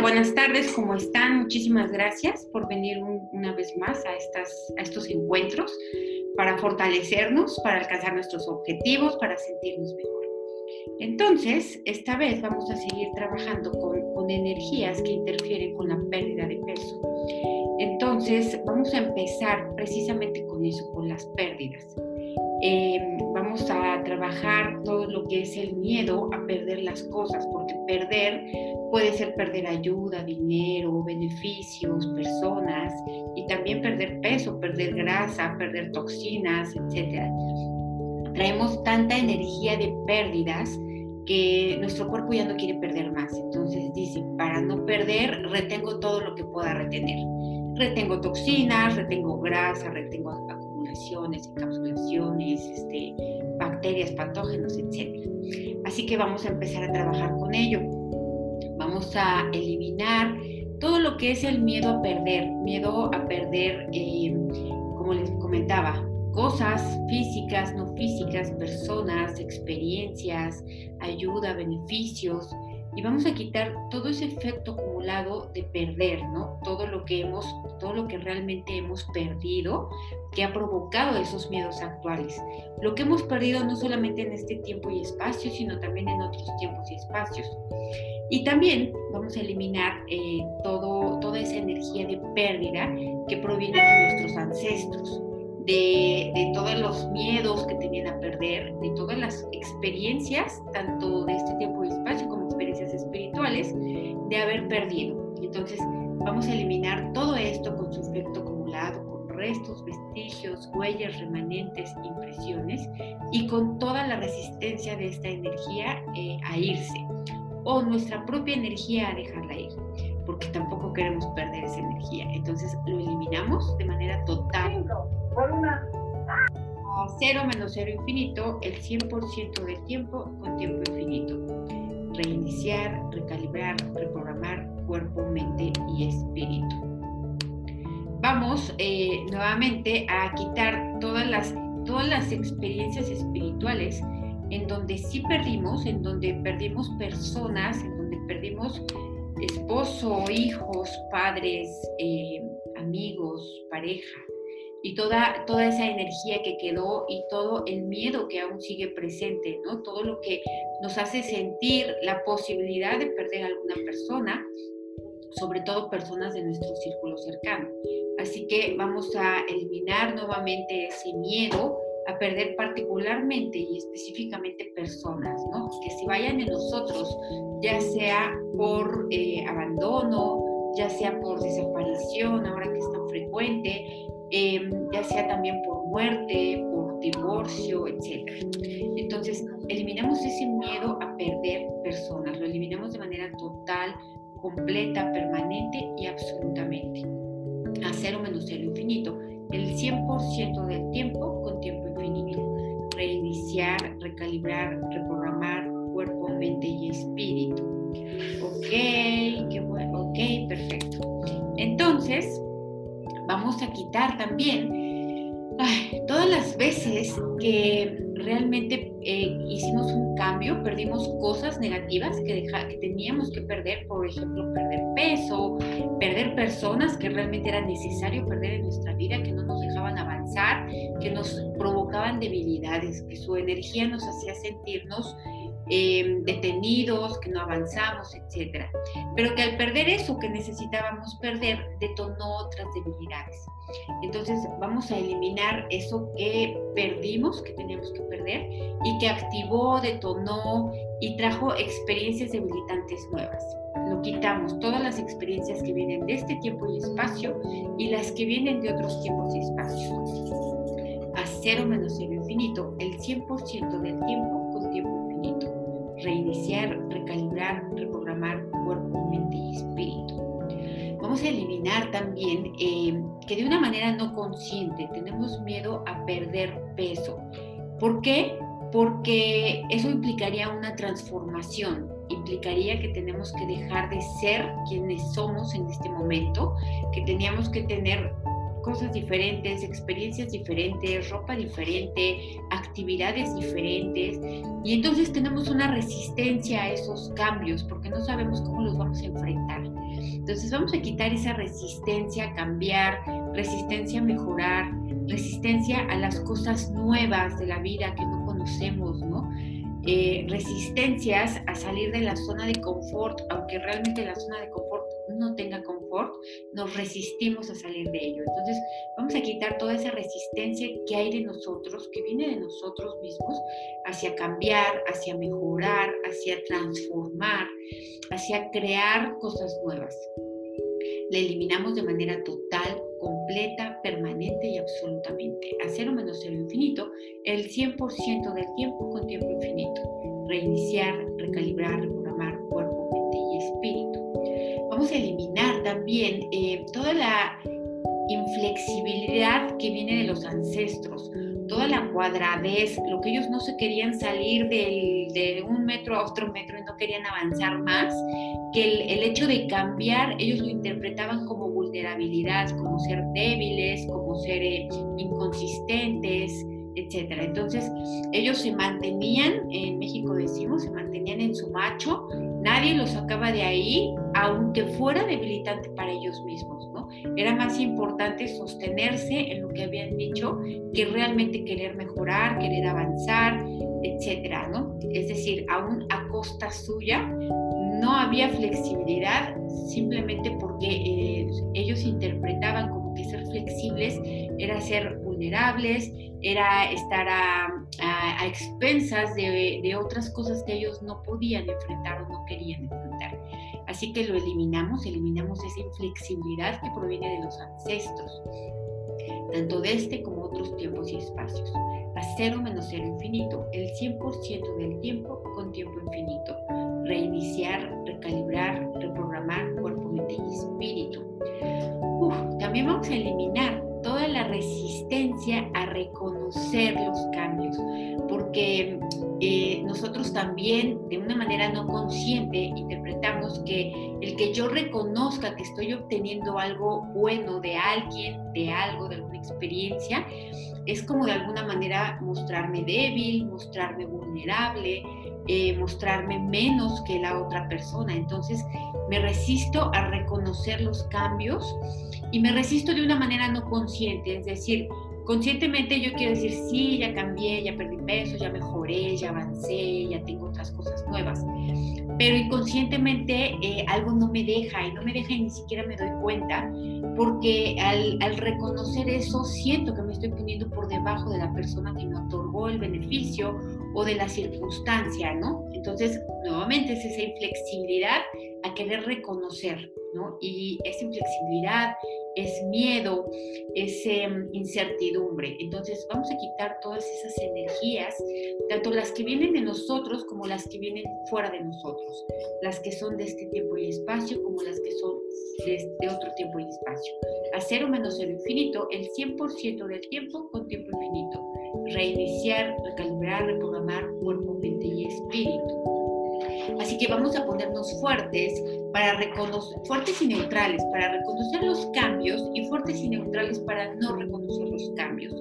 Buenas tardes, ¿cómo están? Muchísimas gracias por venir una vez más a, estos encuentros para fortalecernos, para alcanzar nuestros objetivos, para sentirnos mejor. Entonces, esta vez vamos a seguir trabajando con energías que interfieren con la pérdida de peso. Entonces, vamos a empezar precisamente con eso, con las pérdidas. Eh, vamos a trabajar todo lo que es el miedo a perder las cosas, porque perder puede ser perder ayuda, dinero, beneficios, personas y también perder peso, perder grasa, perder toxinas, etc. Traemos tanta energía de pérdidas que nuestro cuerpo ya no quiere perder más. Entonces dice, para no perder, retengo todo lo que pueda retener. Retengo toxinas, retengo grasa, retengo encapsulaciones, este, bacterias, patógenos, etc. Así que vamos a empezar a trabajar con ello. Vamos a eliminar todo lo que es el miedo a perder, miedo a perder, eh, como les comentaba, cosas físicas, no físicas, personas, experiencias, ayuda, beneficios, y vamos a quitar todo ese efecto acumulado de perder, ¿no? Todo lo que hemos, todo lo que realmente hemos perdido que ha provocado esos miedos actuales. Lo que hemos perdido no solamente en este tiempo y espacio, sino también en otros tiempos y espacios. Y también vamos a eliminar eh, todo, toda esa energía de pérdida que proviene de nuestros ancestros de, todos los miedos que tenían a perder, de todas las experiencias, tanto de este tiempo y espacio como experiencias espirituales, de haber perdido. Entonces, vamos a eliminar todo esto con su efecto acumulado, con restos, vestigios, huellas, remanentes, impresiones y con toda la resistencia de esta energía eh, a irse o nuestra propia energía a dejarla ir porque tampoco queremos perder esa energía. Entonces lo eliminamos de manera total. A cero menos cero infinito, el 100% del tiempo con tiempo infinito. Reiniciar, recalibrar, reprogramar cuerpo, mente y espíritu. Vamos eh, nuevamente a quitar todas las, todas las experiencias espirituales en donde sí perdimos, en donde perdimos personas, en donde perdimos esposo, hijos, padres, eh, amigos, pareja, y toda, toda esa energía que quedó y todo el miedo que aún sigue presente, ¿no? Todo lo que nos hace sentir la posibilidad de perder a alguna persona, sobre todo personas de nuestro círculo cercano. Así que vamos a eliminar nuevamente ese miedo a perder particularmente y específicamente personas, ¿no? Que se vayan en nosotros, ya sea por eh, abandono, ya sea por desaparición, ahora que es tan frecuente, em, ya sea también por muerte, por divorcio, etc. Entonces, eliminamos ese miedo a perder personas, lo eliminamos de manera total, completa, permanente y absolutamente. A cero menos infinito, el 100% del tiempo con tiempo reiniciar, recalibrar, reprogramar cuerpo, mente y espíritu. Ok, qué bueno, ok, perfecto. Entonces, vamos a quitar también. Todas las veces que realmente eh, hicimos un cambio, perdimos cosas negativas que, que teníamos que perder, por ejemplo, perder peso, perder personas que realmente era necesario perder en nuestra vida, que no nos dejaban avanzar, que nos provocaban debilidades, que su energía nos hacía sentirnos Em, detenidos, que no avanzamos, etc. Pero que al perder eso que necesitábamos perder, detonó otras debilidades. Entonces vamos a eliminar eso que perdimos, que teníamos que perder, y que activó, detonó y trajo experiencias debilitantes nuevas. Lo quitamos, todas las experiencias que vienen de este tiempo y espacio y las que vienen de otros tiempos y espacios. A cero menos cero infinito, el 100% del tiempo reiniciar, recalibrar, reprogramar cuerpo, mente y espíritu. Vamos a eliminar también eh, que de una manera no consciente tenemos miedo a perder peso. ¿Por qué? Porque eso implicaría una transformación, implicaría que tenemos que dejar de ser quienes somos en este momento, que teníamos que tener cosas diferentes, experiencias diferentes, ropa diferente, actividades diferentes. Y entonces tenemos una resistencia a esos cambios porque no sabemos cómo los vamos a enfrentar. Entonces vamos a quitar esa resistencia a cambiar, resistencia a mejorar, resistencia a las cosas nuevas de la vida que no conocemos, ¿no? Eh, resistencias a salir de la zona de confort, aunque realmente la zona de confort no tenga confort, nos resistimos a salir de ello. Entonces, vamos a quitar toda esa resistencia que hay de nosotros, que viene de nosotros mismos, hacia cambiar, hacia mejorar, hacia transformar, hacia crear cosas nuevas. La eliminamos de manera total, completa, permanente y absolutamente. A cero menos cero infinito, el 100% del tiempo con tiempo infinito. Reiniciar, recalibrar, también eh, toda la inflexibilidad que viene de los ancestros, toda la cuadradez, lo que ellos no se querían salir de un metro a otro metro y no querían avanzar más, que el, hecho de cambiar ellos lo interpretaban como vulnerabilidad, como ser débiles, como ser eh, inconsistentes, etcétera. Entonces, ellos se mantenían, en México decimos, se mantenían en su macho, nadie los sacaba de ahí, aunque fuera debilitante para ellos mismos, ¿no? Era más importante sostenerse en lo que habían dicho que realmente querer mejorar, querer avanzar, etcétera, ¿no? Es decir, aún a costa suya, no había flexibilidad simplemente porque eh, ellos interpretaban como que ser flexibles era ser vulnerables, era estar a, expensas de, otras cosas que ellos no podían enfrentar o no querían enfrentar. Así que lo eliminamos, eliminamos esa inflexibilidad que proviene de los ancestros, tanto de este como otros tiempos y espacios. A cero menos cero infinito, el 100% del tiempo con tiempo infinito. Reiniciar, recalibrar, reprogramar cuerpo, mente y espíritu. también vamos a eliminar toda la resistencia a reconocer los cambios, porque eh, nosotros también de una manera no consciente interpretamos que el que yo reconozca que estoy obteniendo algo bueno de alguien, de algo, de alguna experiencia, es como de alguna manera mostrarme débil, mostrarme vulnerable, eh, mostrarme menos que la otra persona. Entonces me resisto a reconocer los cambios y me resisto de una manera no consciente, es decir, conscientemente yo quiero decir, sí, ya cambié, ya perdí peso, ya mejoré, ya avancé, ya tengo otras cosas nuevas. Pero inconscientemente eh, algo no me deja y no me deja y ni siquiera me doy cuenta porque al, al, reconocer eso siento que me estoy poniendo por debajo de la persona que me otorgó el beneficio o de la circunstancia, ¿no? Entonces, nuevamente es esa inflexibilidad a querer reconocer, ¿no? Y esa inflexibilidad es miedo, es em, incertidumbre. Entonces vamos a quitar todas esas energías, tanto las que vienen de nosotros como las que vienen fuera de nosotros, las que son de este tiempo y espacio como las que son de, este otro tiempo y espacio. A cero menos cero infinito, el 100% del tiempo con tiempo infinito. Reiniciar, recalibrar, reprogramar cuerpo, mente y espíritu. Así que vamos a ponernos fuertes para reconocer, fuertes y neutrales para reconocer los cambios y fuertes y neutrales para no reconocer los cambios.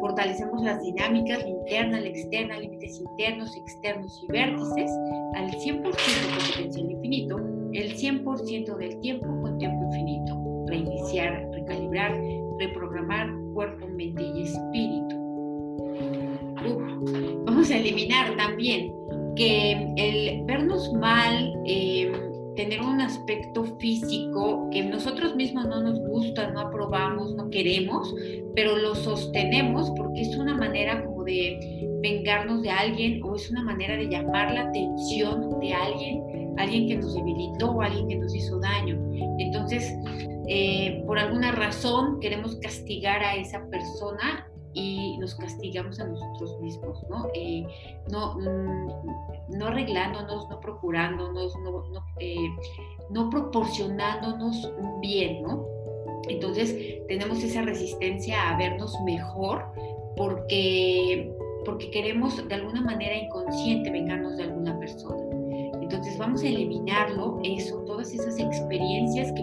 Fortalecemos las dinámicas, interna, la externa, límites internos, externos y vértices al 100% con potencial infinito, el 100% del tiempo con tiempo infinito. Reiniciar, recalibrar, reprogramar cuerpo, mente y espíritu. Vamos a eliminar también que el vernos mal, eh, tener un aspecto físico que nosotros mismos no nos gusta, no aprobamos, no queremos, pero lo sostenemos porque es una manera como de vengarnos de alguien o es una manera de llamar la atención de alguien, alguien que nos debilitó o alguien que nos hizo daño. Entonces, eh, por alguna razón queremos castigar a esa persona y nos castigamos a nosotros mismos, ¿no? Eh, no, mm, no arreglándonos, no procurándonos, no, no, eh, no proporcionándonos bien, ¿no? Entonces tenemos esa resistencia a vernos mejor porque, porque queremos de alguna manera inconsciente vengarnos de alguna persona. Entonces vamos a eliminarlo, eso, todas esas experiencias que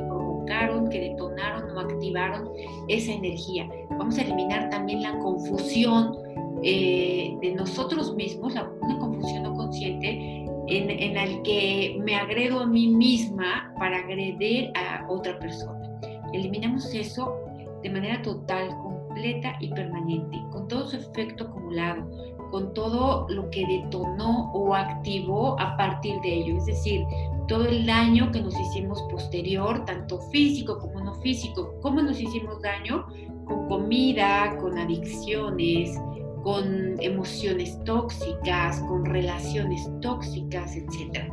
que detonaron o activaron esa energía. Vamos a eliminar también la confusión eh, de nosotros mismos, una confusión no consciente en, en el que me agredo a mí misma para agredir a otra persona. Eliminamos eso de manera total, completa y permanente, con todo su efecto acumulado, con todo lo que detonó o activó a partir de ello, es decir, todo el daño que nos hicimos posterior, tanto físico como no físico, cómo nos hicimos daño con comida, con adicciones, con emociones tóxicas, con relaciones tóxicas, etc.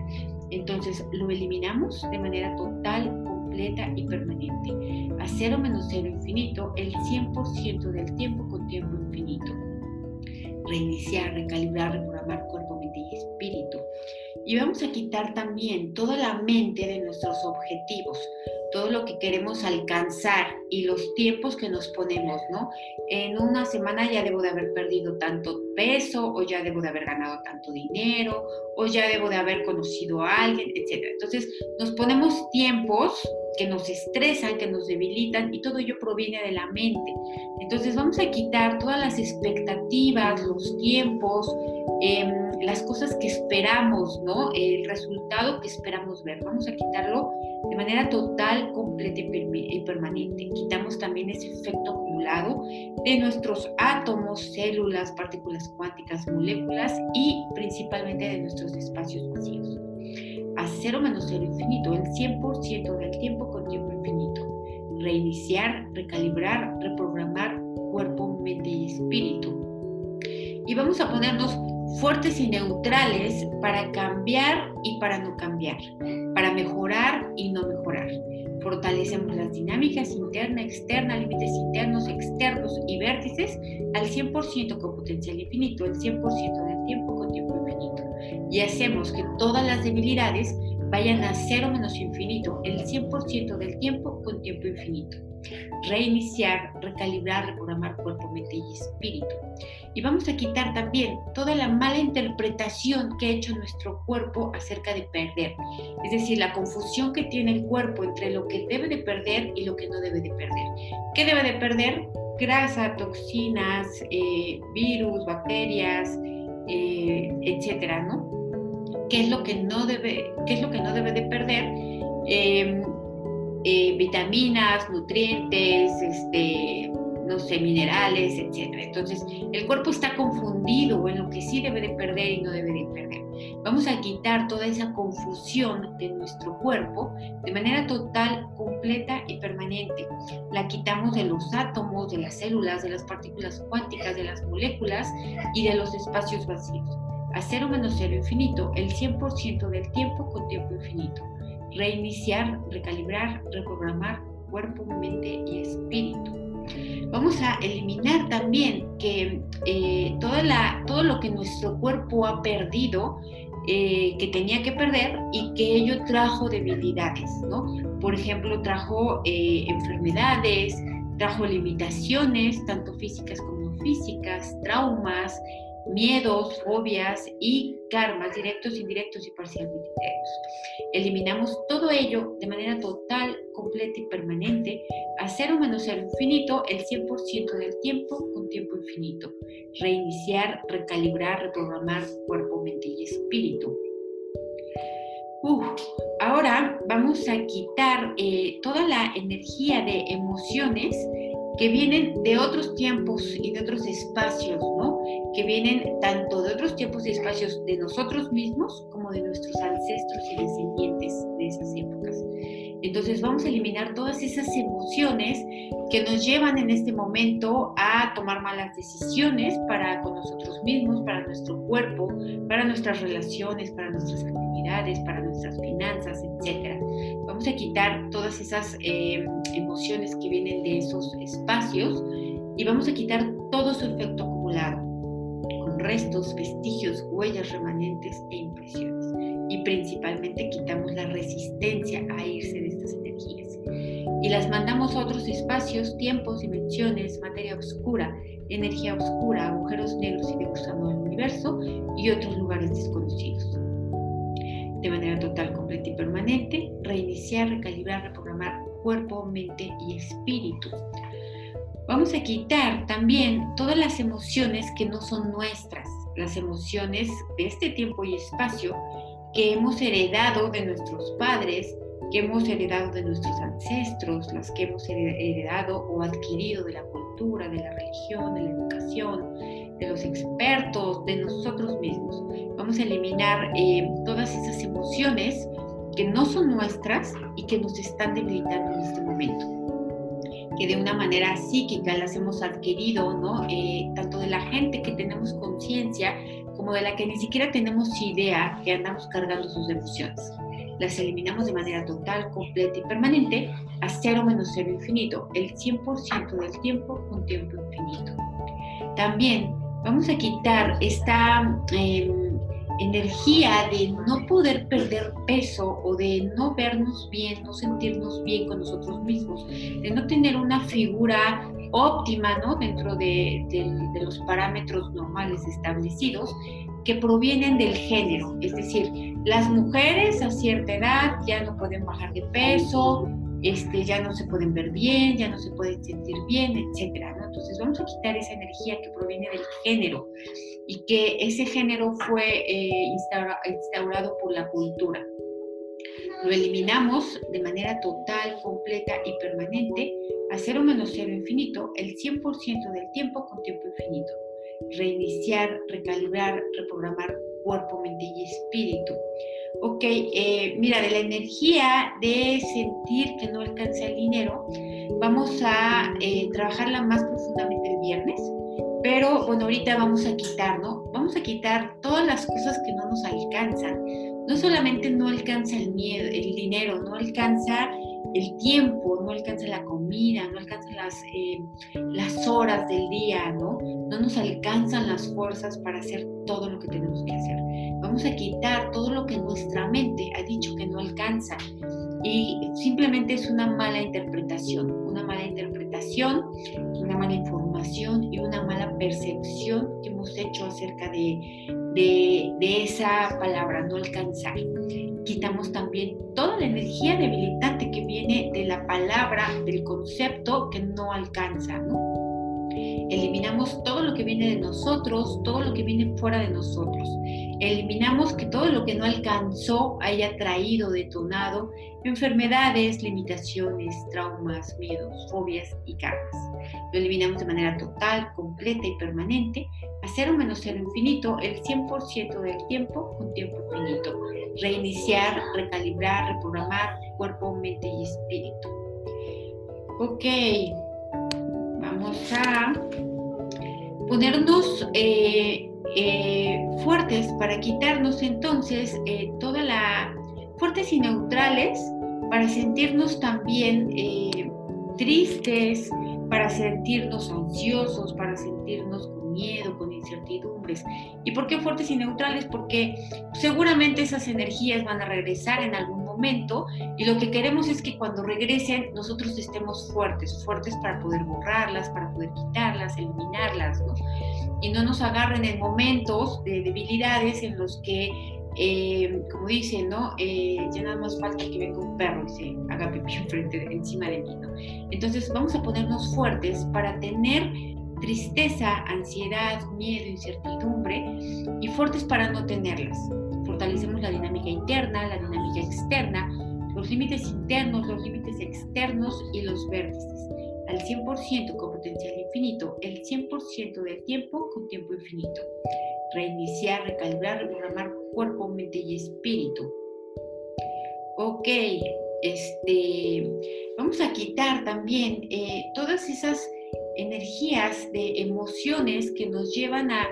Entonces lo eliminamos de manera total, completa y permanente. A cero menos cero infinito, el 100% del tiempo con tiempo infinito. Reiniciar, recalibrar, reprogramar espíritu. Y vamos a quitar también toda la mente de nuestros objetivos, todo lo que queremos alcanzar y los tiempos que nos ponemos, ¿no? En una semana ya debo de haber perdido tanto peso o ya debo de haber ganado tanto dinero o ya debo de haber conocido a alguien, etc. Entonces nos ponemos tiempos que nos estresan, que nos debilitan y todo ello proviene de la mente. Entonces vamos a quitar todas las expectativas, los tiempos, eh, las cosas que esperamos, ¿no? El resultado que esperamos ver. Vamos a quitarlo de manera total, completa y permanente. Quitamos también ese efecto acumulado de nuestros átomos, células, partículas cuánticas, moléculas y principalmente de nuestros espacios vacíos. A cero menos cero infinito, el 100% del tiempo con tiempo infinito. Reiniciar, recalibrar, reprogramar cuerpo, mente y espíritu. Y vamos a ponernos fuertes y neutrales para cambiar y para no cambiar, para mejorar y no mejorar. Fortalecemos las dinámicas interna, externa, límites internos, externos y vértices al 100% con potencial infinito, el 100% del tiempo con tiempo infinito. Y hacemos que todas las debilidades vayan a cero menos infinito, el 100% del tiempo con tiempo infinito. Reiniciar, recalibrar, reprogramar cuerpo, mente y espíritu. Y vamos a quitar también toda la mala interpretación que ha hecho nuestro cuerpo acerca de perder. Es decir, la confusión que tiene el cuerpo entre lo que debe de perder y lo que no debe de perder. ¿Qué debe de perder? Grasa, toxinas, eh, virus, bacterias, eh, etcétera, ¿no? ¿Qué es lo que no debe, qué es lo que no debe de perder? Em, eh, vitaminas, nutrientes, este, no sé, minerales, etc. Entonces, el cuerpo está confundido en lo que sí debe de perder y no debe de perder. Vamos a quitar toda esa confusión de nuestro cuerpo de manera total, completa y permanente. La quitamos de los átomos, de las células, de las partículas cuánticas, de las moléculas y de los espacios vacíos. A cero menos cero infinito, el 100% del tiempo con tiempo infinito reiniciar, recalibrar, reprogramar cuerpo, mente y espíritu. Vamos a eliminar también que eh, toda la, todo lo que nuestro cuerpo ha perdido, eh, que tenía que perder y que ello trajo debilidades, ¿no? Por ejemplo, trajo eh, enfermedades, trajo limitaciones, tanto físicas como físicas, traumas, miedos, fobias y karmas directos, indirectos y parcialmente directos. Eliminamos todo ello de manera total, completa y permanente a cero menos cero infinito el 100% del tiempo con tiempo infinito. Reiniciar, recalibrar, reprogramar cuerpo, mente y espíritu. ahora vamos a quitar eh, toda la energía de emociones que vienen de otros tiempos y de otros espacios, ¿no? Que vienen tanto de otros tiempos y espacios de nosotros mismos como de nuestros ancestros y descendientes de esas épocas. Entonces vamos a eliminar todas esas emociones que nos llevan en este momento a tomar malas decisiones para con nosotros mismos, para nuestro cuerpo, para nuestras relaciones, para nuestras actividades, para nuestras finanzas, etc. Vamos a quitar todas esas eh, emociones que vienen de esos espacios y vamos a quitar todo su efecto acumulado, con restos, vestigios, huellas remanentes e impresiones. Y principalmente quitamos la resistencia a irse de estas energías. Y las mandamos a otros espacios, tiempos, dimensiones, materia oscura, energía oscura, agujeros negros y de gusano del universo y otros lugares desconocidos de manera total, completa y permanente, reiniciar, recalibrar, reprogramar cuerpo, mente y espíritu. Vamos a quitar también todas las emociones que no son nuestras, las emociones de este tiempo y espacio que hemos heredado de nuestros padres, que hemos heredado de nuestros ancestros, las que hemos heredado o adquirido de la cultura, de la religión, de la educación, de los expertos, de nosotros mismos. Vamos a eliminar eh, todas esas emociones que no son nuestras y que nos están debilitando en este momento que de una manera psíquica las hemos adquirido, ¿no? Eh, tanto de la gente que tenemos conciencia como de la que ni siquiera tenemos idea que andamos cargando sus emociones. Las eliminamos de manera total, completa y permanente a cero menos cero infinito, el 100% del tiempo con tiempo infinito. También vamos a quitar esta... Em, energía de no poder perder peso o de no vernos bien, no sentirnos bien con nosotros mismos, de no tener una figura óptima ¿no? dentro de, los parámetros normales establecidos que provienen del género. Es decir, las mujeres a cierta edad ya no pueden bajar de peso, este, ya no se pueden ver bien, ya no se pueden sentir bien, etc. Entonces vamos a quitar esa energía que proviene del género y que ese género fue eh, instaurado por la cultura. Lo eliminamos de manera total, completa y permanente a cero menos cero infinito el 100% del tiempo con tiempo infinito. Reiniciar, recalibrar, reprogramar cuerpo, mente y espíritu. Ok, eh, mira, de la energía de sentir que no alcanza el dinero, vamos a eh, trabajarla más profundamente el viernes pero bueno, ahorita vamos a quitar, ¿no? Vamos a quitar todas las cosas que no nos alcanzan. No solamente no alcanza el miedo, el dinero, no alcanza el tiempo, no alcanza la comida, no alcanza las, eh, las horas del día, ¿no? No nos alcanzan las fuerzas para hacer todo lo que tenemos que hacer. Vamos a quitar todo lo que nuestra mente ha dicho que no alcanza. Y simplemente es una mala interpretación, una mala interpretación, una mala información y una mala percepción que hemos hecho acerca de, de, esa palabra, no alcanzar. Quitamos también toda la energía debilitante que viene de la palabra, del concepto que no alcanza, Eliminamos todo lo que viene de nosotros, todo lo que viene fuera de nosotros. Eliminamos que todo lo que no alcanzó haya traído, detonado enfermedades, limitaciones, traumas, miedos, fobias y karmas. Lo eliminamos de manera total, completa y permanente a cero menos cero infinito el 100% del tiempo con tiempo infinito. Reiniciar, recalibrar, reprogramar cuerpo, mente y espíritu. Ok, vamos a ponernos eh, eh, fuertes para quitarnos entonces eh, toda la fuertes y neutrales para sentirnos también tristes, para sentirnos ansiosos, para sentirnos miedo, con incertidumbres. ¿Y por qué fuertes y neutrales? Porque seguramente esas energías van a regresar en algún momento y lo que queremos es que cuando regresen nosotros estemos fuertes, fuertes para poder borrarlas, para poder quitarlas, eliminarlas, ¿no? Y no nos agarren en momentos de debilidades en los que eh, como dicen, ¿no? Eh, ya nada más falta que venga un perro y se haga pipí enfrente, encima de mí, ¿no? Entonces vamos a ponernos fuertes para tener tristeza, ansiedad, miedo, incertidumbre y fuertes para no tenerlas. Fortalecemos la dinámica interna, la dinámica externa, los límites internos, los límites externos y los vértices. Al 100% con potencial infinito, el 100% del tiempo con tiempo infinito reiniciar, recalibrar, reprogramar cuerpo, mente y espíritu. Ok, este, vamos a quitar también eh, todas esas energías de emociones que nos llevan a,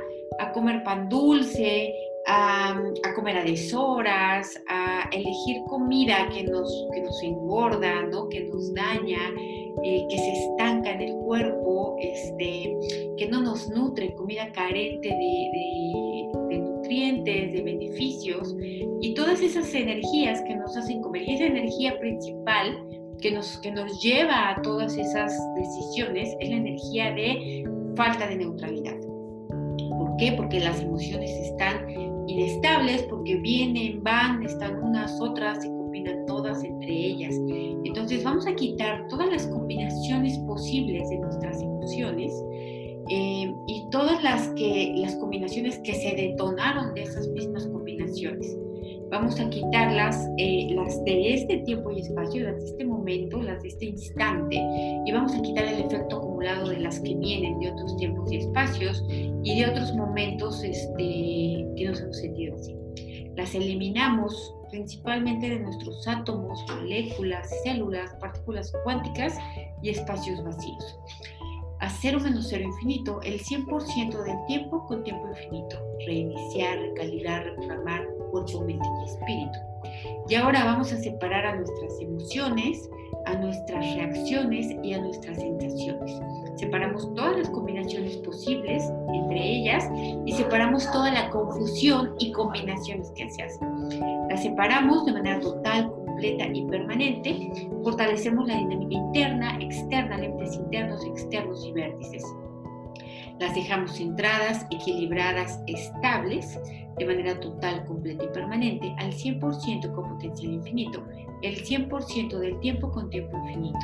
comer pan dulce, a, comer a deshoras, a elegir comida que nos, que nos engorda, ¿no? que nos daña, eh, que se estanca en el cuerpo, este, que no nos nutre, comida carente de, nutrientes, de beneficios, y todas esas energías que nos hacen comer. Y esa energía principal que nos, que nos lleva a todas esas decisiones es la energía de falta de neutralidad. ¿Por qué? Porque las emociones están inestables, porque vienen, van, están unas, otras, se combinan todas entre ellas. Entonces vamos a quitar todas las combinaciones posibles de nuestras emociones eh, y todas las, que, las combinaciones que se detonaron de esas mismas combinaciones. Vamos a quitar las, eh, las de este tiempo y espacio, las de este momento, las de este instante, y vamos a quitar el efecto acumulado de las que vienen de otros tiempos y espacios y de otros momentos este, que nos hemos sentido así. Las eliminamos principalmente de nuestros átomos, moléculas, células, partículas cuánticas y espacios vacíos a cero menos cero infinito el 100% del tiempo con tiempo infinito. Reiniciar, recalibrar, reprogramar cuerpo, mente y espíritu. Y ahora vamos a separar a nuestras emociones, a nuestras reacciones y a nuestras sensaciones. Separamos todas las combinaciones posibles entre ellas y separamos toda la confusión y combinaciones que se hacen. Las separamos de manera total, y permanente, fortalecemos la dinámica interna, externa, lentes internos, externos y vértices. Las dejamos centradas, equilibradas, estables, de manera total, completa y permanente, al 100% con potencial infinito, el 100% del tiempo con tiempo infinito.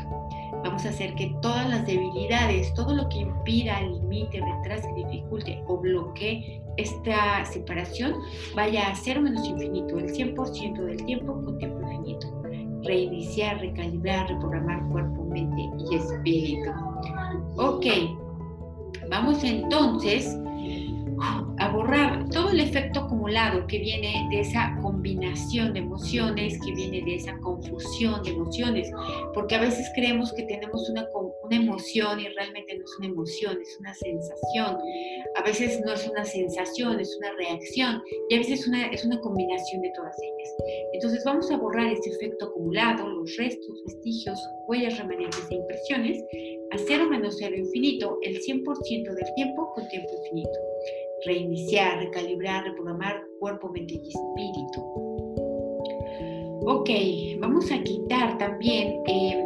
Vamos a hacer que todas las debilidades, todo lo que impida, limite, retrase, dificulte o bloquee esta separación vaya a cero menos infinito, el 100% del tiempo con tiempo infinito. Reiniciar, recalibrar, reprogramar cuerpo, mente y espíritu. Ok, vamos entonces a borrar todo el efecto acumulado que viene de esa combinación de emociones, que viene de esa confusión de emociones, porque a veces creemos que tenemos una, una emoción y realmente no es una emoción, es una sensación. A veces no es una sensación, es una reacción y a veces es una combinación de todas ellas. Entonces vamos a borrar ese efecto acumulado, los restos, vestigios, huellas remanentes e impresiones a cero menos cero infinito el 100% del tiempo con tiempo infinito reiniciar, recalibrar, reprogramar cuerpo, mente y espíritu. Ok, vamos a quitar también eh,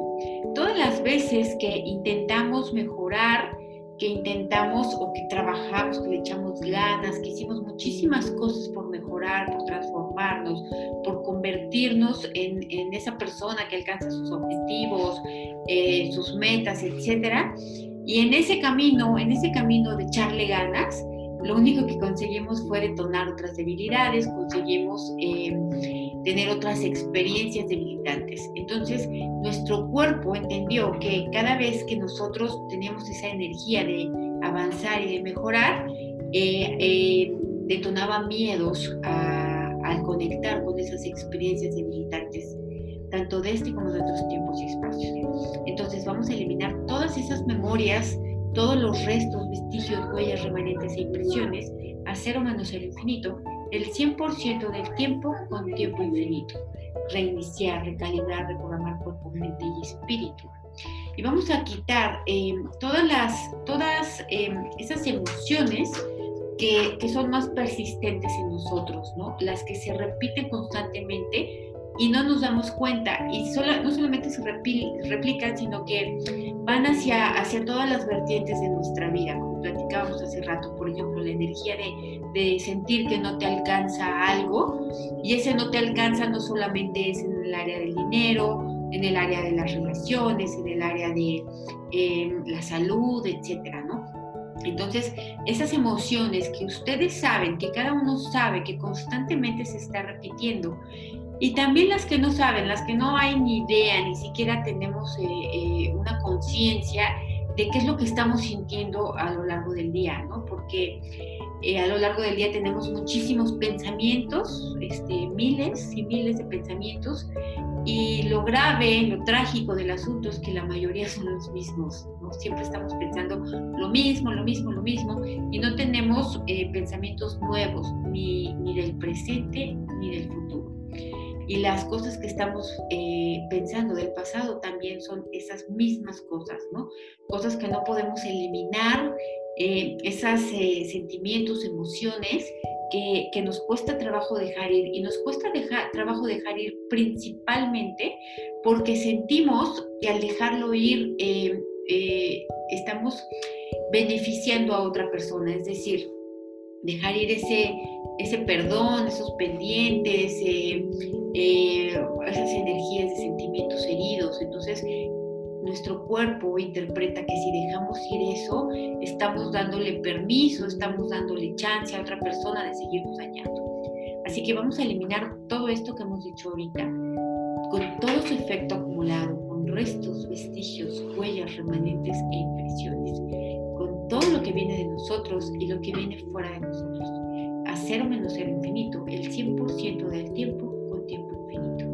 todas las veces que intentamos mejorar, que intentamos o que trabajamos, que le echamos ganas, que hicimos muchísimas cosas por mejorar, por transformarnos, por convertirnos en, esa persona que alcanza sus objetivos, eh, sus metas, etc. Y en ese camino, en ese camino de echarle ganas, lo único que conseguimos fue detonar otras debilidades, conseguimos em, tener otras experiencias debilitantes. Entonces, nuestro cuerpo entendió que cada vez que nosotros teníamos esa energía de avanzar y de mejorar, eh, eh, detonaba miedos al conectar con esas experiencias debilitantes tanto de este como de otros tiempos y espacios. Entonces vamos a eliminar todas esas memorias todos los restos, vestigios, huellas remanentes e impresiones a cero menos cero infinito, el 100% del tiempo con tiempo infinito. Reiniciar, recalibrar, reprogramar cuerpo, mente y espíritu. Y vamos a quitar em, todas, las, todas em, esas emociones que, que, son más persistentes en nosotros, ¿no? las que se repiten constantemente y no nos damos cuenta. Y no solamente se replican, sino que van hacia, hacia todas las vertientes de nuestra vida, platicábamos hace rato, por ejemplo, la energía de, de sentir que no te alcanza algo, y ese no te alcanza no solamente es en el área del dinero, en el área de las relaciones, en el área de em, la salud, etcétera, ¿no? Entonces, esas emociones que ustedes saben, que cada uno sabe que constantemente se está repitiendo, y también las que no saben, las que no hay ni idea, ni siquiera tenemos eh, eh, una conciencia de qué es lo que estamos sintiendo a lo largo del día, ¿no? Porque eh, a lo largo del día tenemos muchísimos pensamientos, este, miles y miles de pensamientos, y lo grave, lo trágico del asunto es que la mayoría son los mismos, ¿no? Siempre estamos pensando lo mismo, lo mismo, lo mismo, y no tenemos pensamientos nuevos, ni, ni del presente ni del futuro y las cosas que estamos eh, pensando del pasado también son esas mismas cosas, ¿no? Cosas que no podemos eliminar, eh, esos eh, sentimientos, emociones que, que, nos cuesta trabajo dejar ir. Y nos cuesta trabajo dejar ir principalmente porque sentimos que al dejarlo ir estamos beneficiando a otra persona, es decir, dejar ir ese, ese perdón, esos pendientes, eh, eh, esas energías de sentimientos heridos. Entonces, nuestro cuerpo interpreta que si dejamos ir eso, estamos dándole permiso, estamos dándole chance a otra persona de seguirnos dañando. Así que vamos a eliminar todo esto que hemos dicho ahorita, con todo su efecto acumulado, con restos, vestigios, huellas, remanentes e impresiones, todo lo que viene de nosotros y lo que viene fuera de nosotros. A cero menos cero infinito, el 100% del tiempo con tiempo infinito.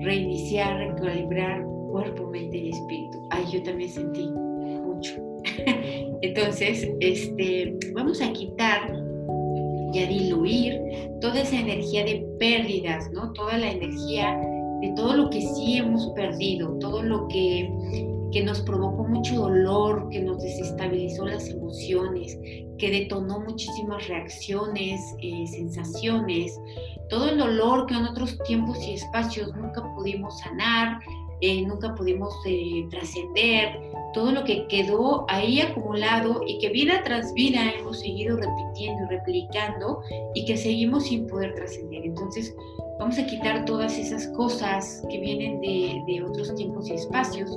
Reiniciar, recalibrar cuerpo, mente y espíritu. Ay, yo también sentí mucho. Entonces, este, vamos a quitar y a diluir toda esa energía de pérdidas, ¿no? Toda la energía de todo lo que sí hemos perdido, todo lo que, que nos provocó mucho dolor, que nos desestabilizó las emociones, que detonó muchísimas reacciones, eh, sensaciones, todo el dolor que en otros tiempos y espacios nunca pudimos sanar, eh, nunca pudimos eh, trascender, todo lo que quedó ahí acumulado y que vida tras vida hemos seguido repitiendo y replicando y que seguimos sin poder trascender. Entonces, vamos a quitar todas esas cosas que vienen de, de otros tiempos y espacios,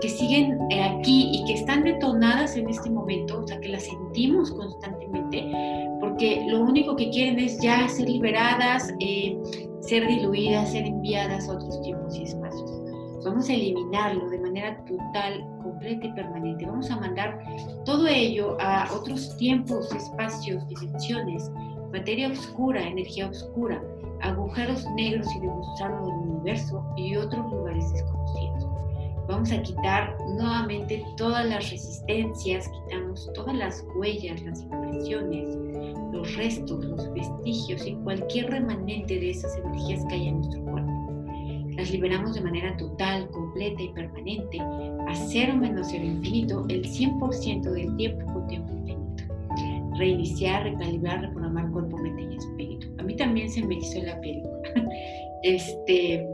que siguen eh, aquí y que están detonadas en este momento, o sea, que las sentimos constantemente, porque lo único que quieren es ya ser liberadas, eh, ser diluidas, ser enviadas a otros tiempos y espacios. Vamos a eliminarlo de manera total, completa y permanente. Vamos a mandar todo ello a otros tiempos, espacios, dimensiones, materia oscura, energía oscura, agujeros negros y demostrarlo del universo y otros lugares desconocidos. Vamos a quitar nuevamente todas las resistencias, quitamos todas las huellas, las impresiones, los restos, los vestigios y cualquier remanente de esas energías que hay en nuestro cuerpo. Las liberamos de manera total, completa y permanente, a cero menos cero infinito, el 100% del tiempo con tiempo infinito. Reiniciar, recalibrar, reprogramar cuerpo, mente y espíritu. A mí también se me hizo la piel. Este,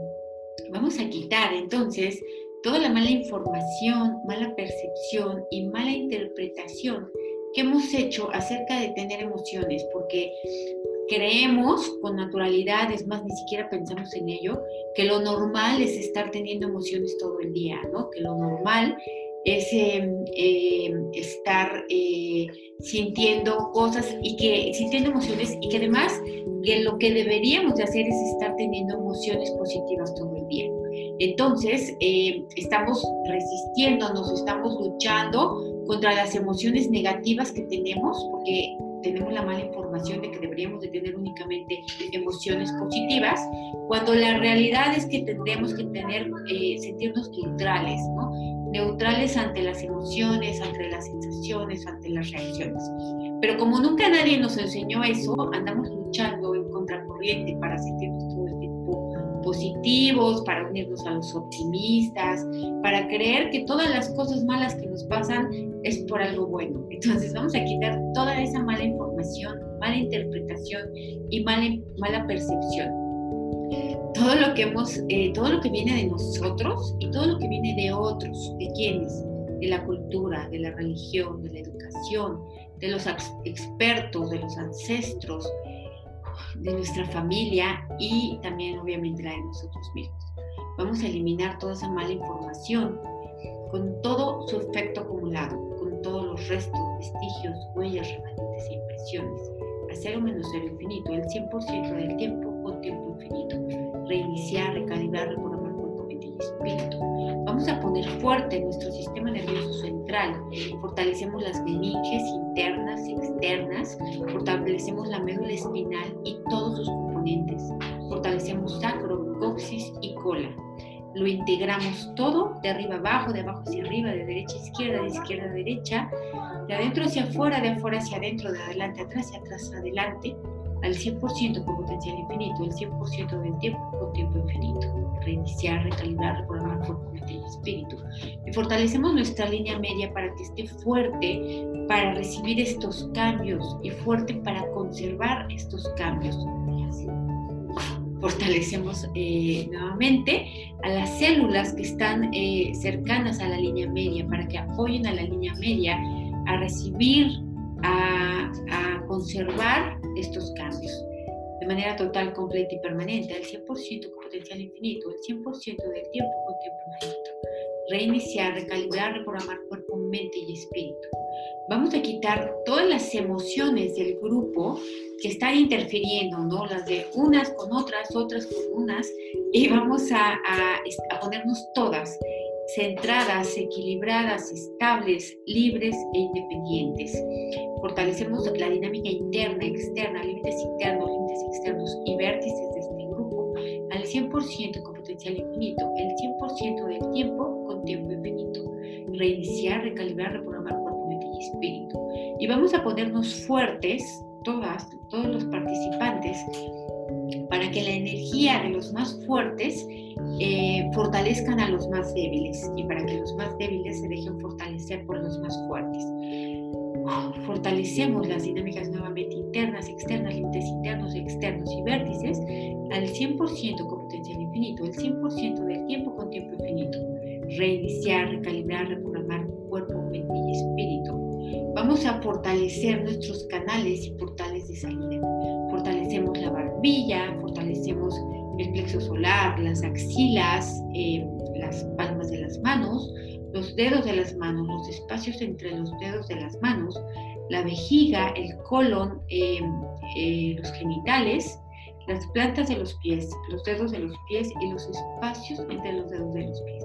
vamos a quitar entonces toda la mala información, mala percepción y mala interpretación que hemos hecho acerca de tener emociones, porque creemos con naturalidad, es más, ni siquiera pensamos en ello, que lo normal es estar teniendo emociones todo el día, ¿no? Que lo normal es em, em, estar eh, sintiendo cosas y que sintiendo emociones y que además lo que deberíamos de hacer es estar teniendo emociones positivas todo el día. Entonces, em, estamos resistiéndonos, estamos luchando contra las emociones negativas que tenemos, porque tenemos la mala información de que deberíamos de tener únicamente emociones positivas, cuando la realidad es que tendremos que tener, eh, sentirnos neutrales, ¿no? Neutrales ante las emociones, ante las sensaciones, ante las reacciones. Pero como nunca nadie nos enseñó eso, andamos luchando en contracorriente para sentirnos positivos, para unirnos a los optimistas, para creer que todas las cosas malas que nos pasan es por algo bueno. Entonces vamos a quitar toda esa mala información, mala interpretación y mala, mala percepción. Todo lo que hemos, eh, todo lo que viene de nosotros y todo lo que viene de otros, de quienes, de la cultura, de la religión, de la educación, de los expertos, de los ancestros, de nuestra familia y también obviamente la de nosotros mismos. Vamos a eliminar toda esa mala información con todo su efecto acumulado, con todos los restos, vestigios, huellas, remanentes e impresiones, a cero menos cero infinito, el 100% del tiempo con tiempo infinito, reiniciar, recalibrar, y. Vamos a poner fuerte nuestro sistema nervioso central, fortalecemos las meninges internas, externas, fortalecemos la médula espinal y todos sus componentes, fortalecemos sacro, coxis y cola. Lo integramos todo, de arriba abajo, de abajo hacia arriba, de derecha a izquierda, de izquierda a derecha, de adentro hacia afuera, de afuera hacia adentro, de adelante atrás y atrás adelante, al 100% con potencial infinito, el 100% del tiempo con tiempo infinito. Reiniciar, recalibrar, reprogramar cuerpo, mente y espíritu. Y fortalecemos nuestra línea media para que esté fuerte para recibir estos cambios y fuerte para conservar estos cambios fortalecemos eh, nuevamente a las células que están eh, cercanas a la línea media para que apoyen a la línea media a recibir, a, a conservar estos cambios de manera total, completa y permanente, al 100% con potencial infinito, el 100% del tiempo con tiempo infinito. Reiniciar, recalibrar, reprogramar cuerpo, mente y espíritu. vamos a quitar todas las emociones del grupo que están interfiriendo, ¿no? Las de unas con otras, otras con unas, y vamos a, a, ponernos todas centradas, equilibradas, estables, libres e independientes. Fortalecemos la dinámica interna, externa, límites internos, límites externos y vértices de este grupo al 100% con potencial infinito, el 100% del tiempo con tiempo infinito. Reiniciar, recalibrar, reprogramar cuerpo, mente y espíritu. Y vamos a ponernos fuertes, todas, todos los participantes, para que la energía de los más fuertes eh, fortalezcan a los más débiles y para que los más débiles se dejen fortalecer por los más fuertes. Fortalecemos las dinámicas nuevamente internas, externas, límites internos, externos y vértices al 100% con potencial infinito, el 100% del tiempo con tiempo infinito. Reiniciar, recalibrar, reprogramar cuerpo, mente y espíritu. Vamos a fortalecer nuestros canales y portales de salida. Fortalecemos la barbilla, fortalecemos el plexo solar, las axilas, eh, las palmas de las manos, los dedos de las manos, los espacios entre los dedos de las manos, la vejiga, el colon, eh, eh, los genitales, las plantas de los pies, los dedos de los pies y los espacios entre los dedos de los pies.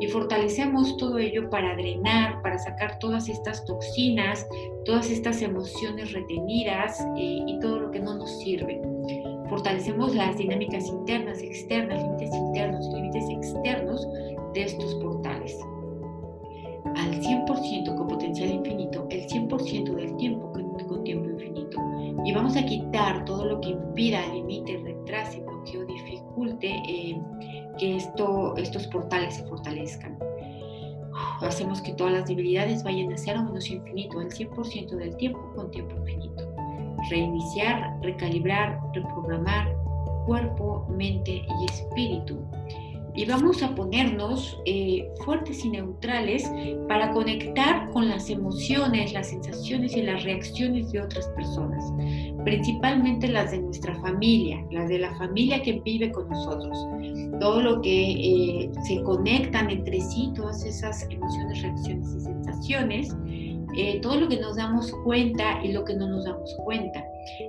Y fortalecemos todo ello para drenar, para sacar todas estas toxinas, todas estas emociones retenidas y todo lo que no nos sirve. Fortalecemos las dinámicas internas, externas, límites internos y límites externos de estos portales. Al 100% con potencial infinito, el 100% del tiempo con, tiempo infinito. Y vamos a quitar todo lo que impida, limite, retrase, bloqueo, dificulte eh, que esto, estos portales se fortalezcan. Hacemos que todas las debilidades vayan a cero menos infinito, el 100% del tiempo con tiempo infinito reiniciar, recalibrar, reprogramar cuerpo, mente y espíritu. Y vamos a ponernos eh, fuertes y neutrales para conectar con las emociones, las sensaciones y las reacciones de otras personas, principalmente las de nuestra familia, las de la familia que vive con nosotros. Todo lo que eh, se conectan entre sí, todas esas emociones, reacciones y sensaciones, eh, todo lo que nos damos cuenta y lo que no nos damos cuenta.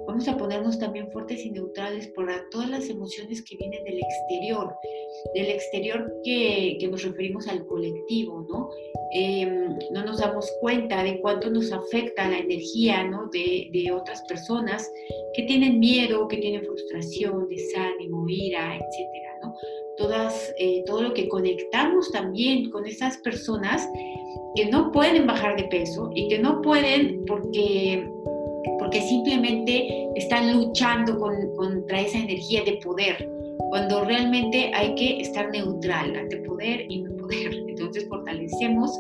Vamos a ponernos también fuertes y neutrales por todas las emociones que vienen del exterior, del exterior que, que nos referimos al colectivo, ¿no? Em, no nos damos cuenta de cuánto nos afecta la energía, ¿no? De, de otras personas que tienen miedo, que tienen frustración, desánimo, ira, etcétera, ¿no? Todas, eh, todo lo que conectamos también con esas personas que no pueden bajar de peso y que no pueden porque, porque simplemente están luchando contra esa energía de poder, cuando realmente hay que estar neutral ante poder y no poder. Entonces fortalecemos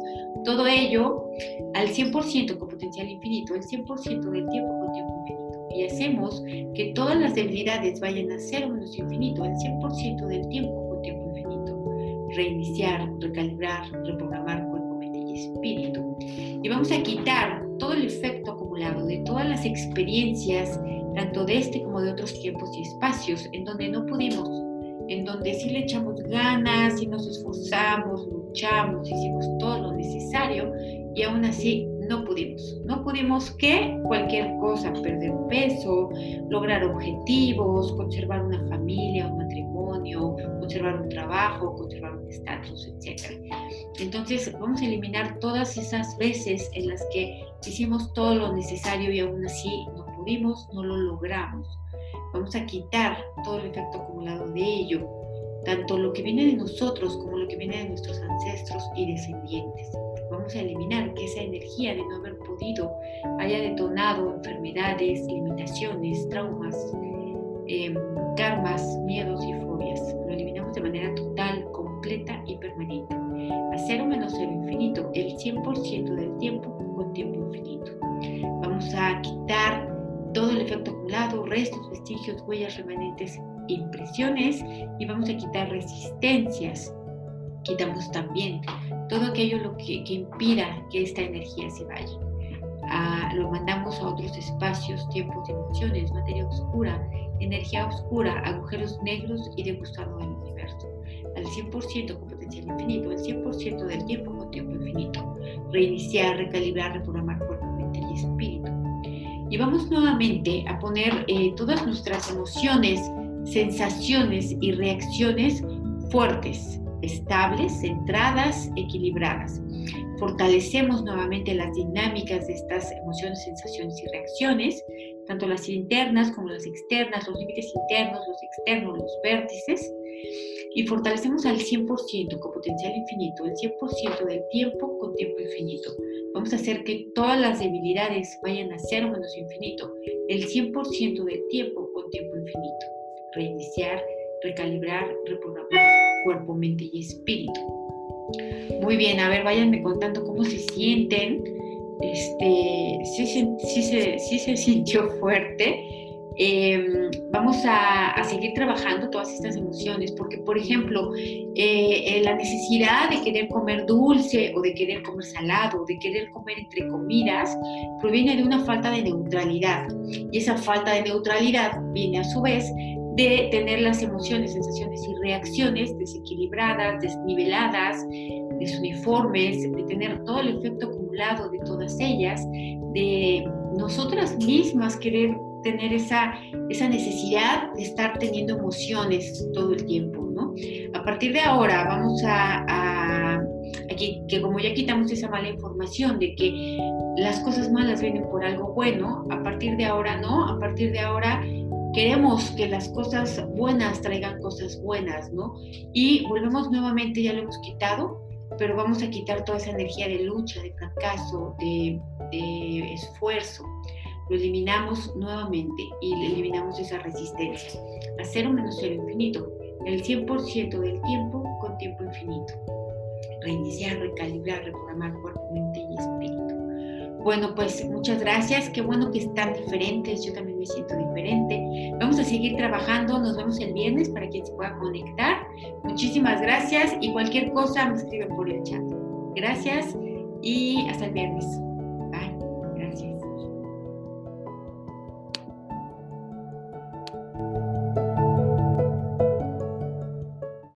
todo ello al 100% con potencial infinito, el 100% del tiempo con tiempo infinito. Y hacemos que todas las debilidades vayan a cero menos infinito, el 100% del tiempo con tiempo infinito. Reiniciar, recalibrar, reprogramar espíritu. Y vamos a quitar todo el efecto acumulado de todas las experiencias, tanto de este como de otros tiempos y espacios, en donde no pudimos, en donde sí le echamos ganas, y nos esforzamos, luchamos, hicimos todo lo necesario y aún así no pudimos. No pudimos que cualquier cosa, perder peso, lograr objetivos, conservar una familia, un matrimonio, conservar un trabajo, conservar un estatus, etc. Entonces vamos a eliminar todas esas veces en las que hicimos todo lo necesario y aún así no pudimos, no lo logramos. Vamos a quitar todo el efecto acumulado de ello, tanto lo que viene de nosotros como lo que viene de nuestros ancestros y descendientes. Vamos a eliminar que esa energía de no haber podido haya detonado enfermedades, limitaciones, traumas, em, karmas, miedos y fobias. Lo eliminamos de manera total, completa y permanente a cero menos cero infinito, el 100% del tiempo con tiempo infinito. Vamos a quitar todo el efecto acumulado, restos, vestigios, huellas, remanentes, impresiones y vamos a quitar resistencias. Quitamos también todo aquello lo que, impida que esta energía se vaya. Ah, lo mandamos a otros espacios, tiempos, dimensiones, materia oscura, energía oscura, agujeros negros y degustado del universo. Al 100% con potencial infinito, el 100% del tiempo con tiempo infinito. Reiniciar, recalibrar, reprogramar cuerpo y espíritu. Y vamos nuevamente a poner eh, todas nuestras emociones, sensaciones y reacciones fuertes, estables, centradas, equilibradas. Fortalecemos nuevamente las dinámicas de estas emociones, sensaciones y reacciones, tanto las internas como las externas, los límites internos, los externos, los vértices, y fortalecemos al 100% con potencial infinito, el 100% del tiempo con tiempo infinito. Vamos a hacer que todas las debilidades vayan a cero menos infinito, el 100% del tiempo con tiempo infinito. Reiniciar, recalibrar, reprogramar cuerpo, mente y espíritu. Muy bien, a ver, váyanme contando cómo se sienten. Este, sí, sí, sí se sintió fuerte. Em, vamos a, seguir trabajando todas estas emociones, porque por ejemplo, eh, eh, la necesidad de querer comer dulce o de querer comer salado, o de querer comer entre comidas, proviene de una falta de neutralidad. Y esa falta de neutralidad viene a su vez de tener las emociones, sensaciones y reacciones desequilibradas, desniveladas, desuniformes, de tener todo el efecto acumulado de todas ellas, de nosotras mismas querer tener esa, esa necesidad de estar teniendo emociones todo el tiempo, ¿no? A partir de ahora vamos a, a que como ya quitamos esa mala información de que las cosas malas vienen por algo bueno, a partir de ahora no, a partir de ahora queremos que las cosas buenas traigan cosas buenas, ¿no? Y volvemos nuevamente, ya lo hemos quitado, pero vamos a quitar toda esa energía de lucha, de fracaso, de, esfuerzo lo eliminamos nuevamente y eliminamos esa resistencia. A cero menos cero infinito, el 100% del tiempo con tiempo infinito. Reiniciar, recalibrar, reprogramar cuerpo, mente y espíritu. Bueno, pues muchas gracias. Qué bueno que están diferentes. Yo también me siento diferente. Vamos a seguir trabajando. Nos vemos el viernes para quien se pueda conectar. Muchísimas gracias y cualquier cosa me escriben por el chat. Gracias y hasta el viernes.